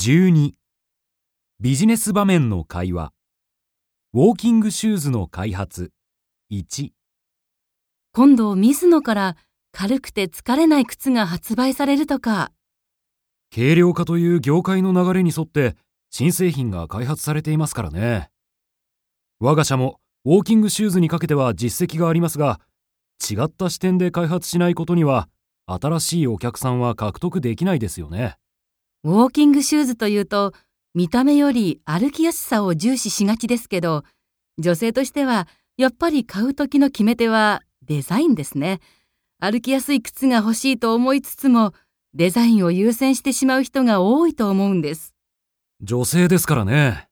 12ビジネス場面の会話。ウォーキングシューズの開発。1今度ミズノから軽くて疲れない靴が発売されるとか。軽量化という業界の流れに沿って新製品が開発されていますからね。我が社もウォーキングシューズにかけては実績がありますが違った視点で開発しないことには新しいお客さんは獲得できないですよねウォーキングシューズというと見た目より歩きやすさを重視しがちですけど女性としてはやっぱり買う時の決め手はデザインですね。歩きやすい靴が欲しいと思いつつもデザインを優先してしまう人が多いと思うんです。女性ですからね。